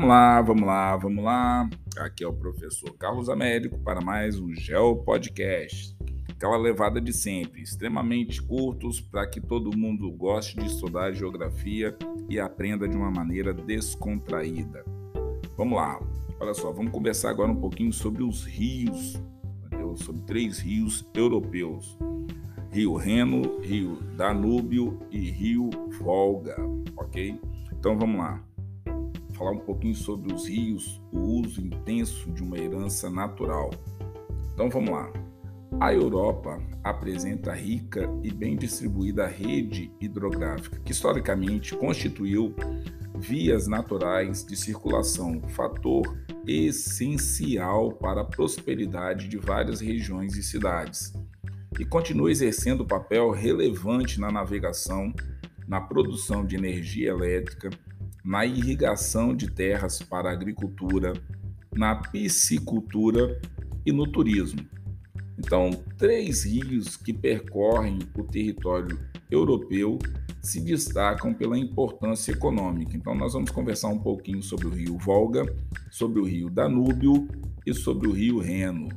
Vamos lá, vamos lá, vamos lá. Aqui é o professor Carlos Américo para mais um Geo Podcast. Aquela levada de sempre, extremamente curtos para que todo mundo goste de estudar geografia e aprenda de uma maneira descontraída. Vamos lá. Olha só, vamos conversar agora um pouquinho sobre os rios, sobre três rios europeus. Rio Reno, Rio Danúbio e Rio Volga, ok? Então vamos lá falar um pouquinho sobre os rios, o uso intenso de uma herança natural. Então vamos lá. A Europa apresenta rica e bem distribuída rede hidrográfica, que historicamente constituiu vias naturais de circulação, fator essencial para a prosperidade de várias regiões e cidades, e continua exercendo papel relevante na navegação, na produção de energia elétrica, na irrigação de terras para a agricultura, na piscicultura e no turismo. Então, três rios que percorrem o território europeu se destacam pela importância econômica. Então, nós vamos conversar um pouquinho sobre o rio Volga, sobre o rio Danúbio e sobre o rio Reno,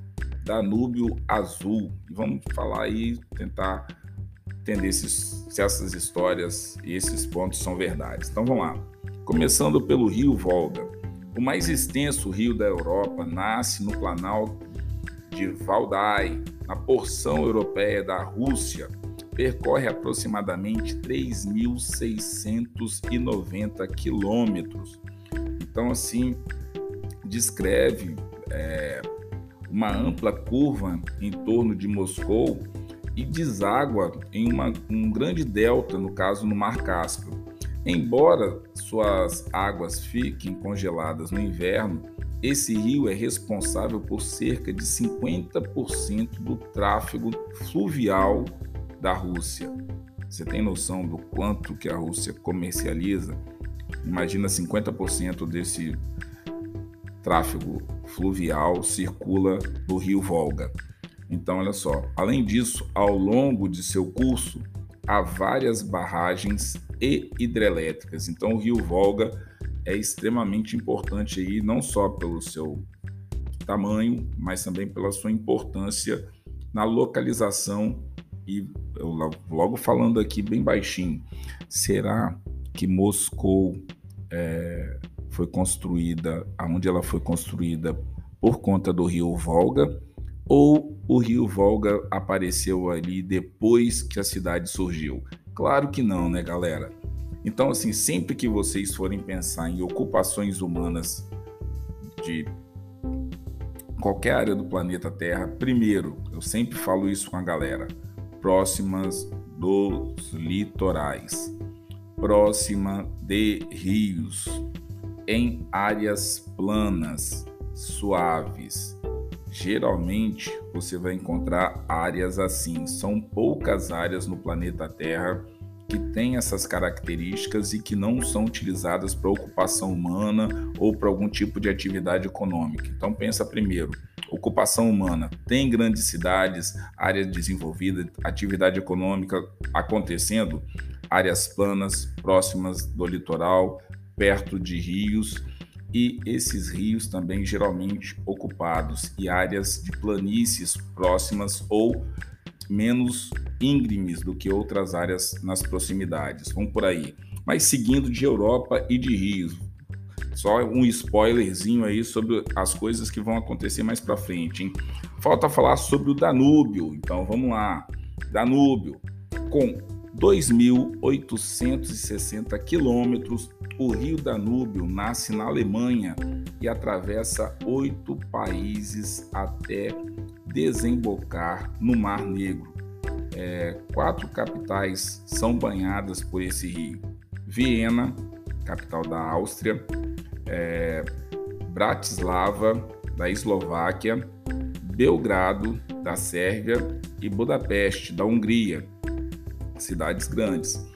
Danúbio Azul. Vamos falar aí, tentar entender se essas histórias e esses pontos são verdades. Então, vamos lá. Começando pelo rio Volga. O mais extenso rio da Europa nasce no planalto de Valdai, na porção europeia da Rússia. Percorre aproximadamente 3.690 quilômetros. Então, assim, descreve é, uma ampla curva em torno de Moscou e deságua em uma, um grande delta, no caso no Mar Cáspio. Embora suas águas fiquem congeladas no inverno, esse rio é responsável por cerca de 50% do tráfego fluvial da Rússia. Você tem noção do quanto que a Rússia comercializa? Imagina 50% desse tráfego fluvial circula no rio Volga. Então, olha só, além disso, ao longo de seu curso, há várias barragens e hidrelétricas. Então o Rio Volga é extremamente importante aí, não só pelo seu tamanho, mas também pela sua importância na localização e eu logo falando aqui bem baixinho, será que Moscou é, foi construída, aonde ela foi construída por conta do Rio Volga ou o Rio Volga apareceu ali depois que a cidade surgiu? Claro que não, né, galera? Então, assim, sempre que vocês forem pensar em ocupações humanas de qualquer área do planeta Terra, primeiro, eu sempre falo isso com a galera, próximas dos litorais, próxima de rios, em áreas planas, suaves. Geralmente você vai encontrar áreas assim. São poucas áreas no planeta Terra que têm essas características e que não são utilizadas para ocupação humana ou para algum tipo de atividade econômica. Então pensa primeiro, ocupação humana. Tem grandes cidades, áreas desenvolvidas, atividade econômica acontecendo, áreas planas próximas do litoral, perto de rios e esses rios também geralmente ocupados e áreas de planícies próximas ou menos íngremes do que outras áreas nas proximidades. Vamos por aí. Mas seguindo de Europa e de rios. Só um spoilerzinho aí sobre as coisas que vão acontecer mais para frente. Hein? Falta falar sobre o Danúbio. Então vamos lá. Danúbio, com 2.860 quilômetros, o rio Danúbio nasce na Alemanha e atravessa oito países até desembocar no Mar Negro. É, quatro capitais são banhadas por esse rio: Viena, capital da Áustria, é, Bratislava, da Eslováquia, Belgrado, da Sérvia e Budapeste, da Hungria, cidades grandes.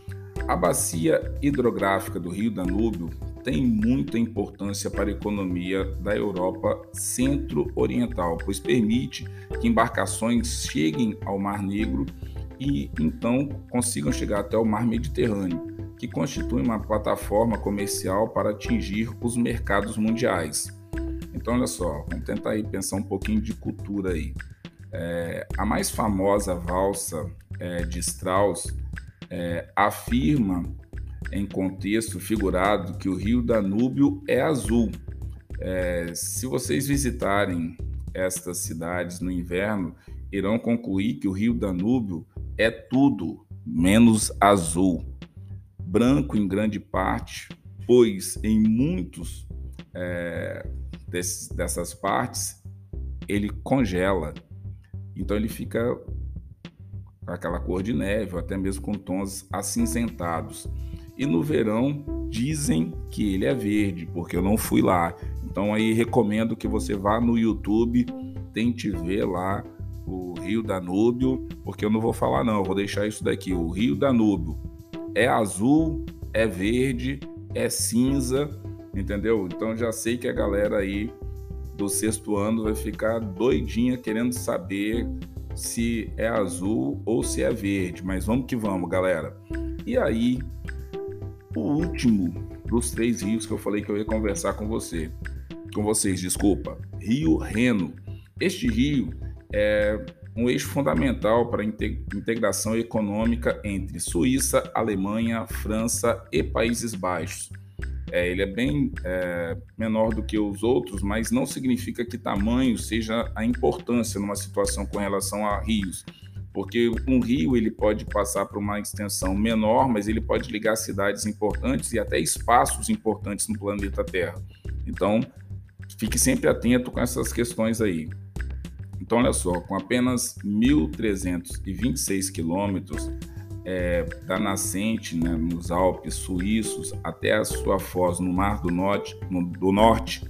A bacia hidrográfica do Rio Danúbio tem muita importância para a economia da Europa centro-oriental, pois permite que embarcações cheguem ao Mar Negro e então consigam chegar até o mar Mediterrâneo, que constitui uma plataforma comercial para atingir os mercados mundiais. Então, olha só, vamos tentar aí pensar um pouquinho de cultura aí. É, a mais famosa valsa é, de Strauss é, afirma, em contexto figurado, que o rio Danúbio é azul. É, se vocês visitarem estas cidades no inverno, irão concluir que o rio Danúbio é tudo menos azul, branco em grande parte, pois em muitos é, desses, dessas partes ele congela, então ele fica aquela cor de neve, ou até mesmo com tons acinzentados. E no verão dizem que ele é verde, porque eu não fui lá. Então aí recomendo que você vá no YouTube, tente ver lá o Rio Danúbio, porque eu não vou falar não, eu vou deixar isso daqui. O Rio Danúbio é azul, é verde, é cinza, entendeu? Então já sei que a galera aí do sexto ano vai ficar doidinha querendo saber se é azul ou se é verde, mas vamos que vamos, galera. E aí, o último dos três rios que eu falei que eu ia conversar com você, com vocês, desculpa, Rio Reno. Este rio é um eixo fundamental para a integração econômica entre Suíça, Alemanha, França e Países Baixos. É, ele é bem é, menor do que os outros, mas não significa que tamanho seja a importância numa situação com relação a rios, porque um rio ele pode passar por uma extensão menor, mas ele pode ligar cidades importantes e até espaços importantes no planeta Terra. Então, fique sempre atento com essas questões aí. Então, olha só, com apenas 1.326 quilômetros, é, da nascente né, nos Alpes suíços até a sua foz no Mar do Norte, no, do Norte,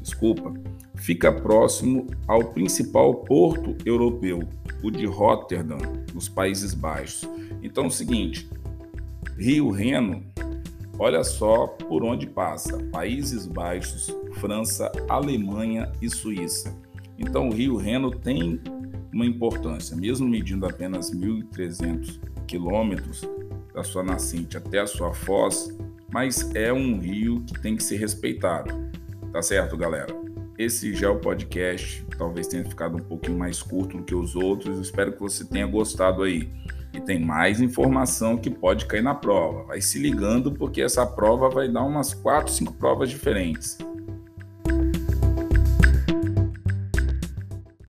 desculpa, fica próximo ao principal porto europeu, o de Rotterdam, nos Países Baixos. Então é o seguinte, Rio Reno, olha só por onde passa: Países Baixos, França, Alemanha e Suíça. Então o Rio Reno tem uma importância, mesmo medindo apenas 1.300 quilômetros da sua nascente até a sua foz, mas é um rio que tem que ser respeitado. Tá certo, galera? Esse já é o podcast, talvez tenha ficado um pouquinho mais curto do que os outros. espero que você tenha gostado aí. E tem mais informação que pode cair na prova. Vai se ligando porque essa prova vai dar umas 4, 5 provas diferentes.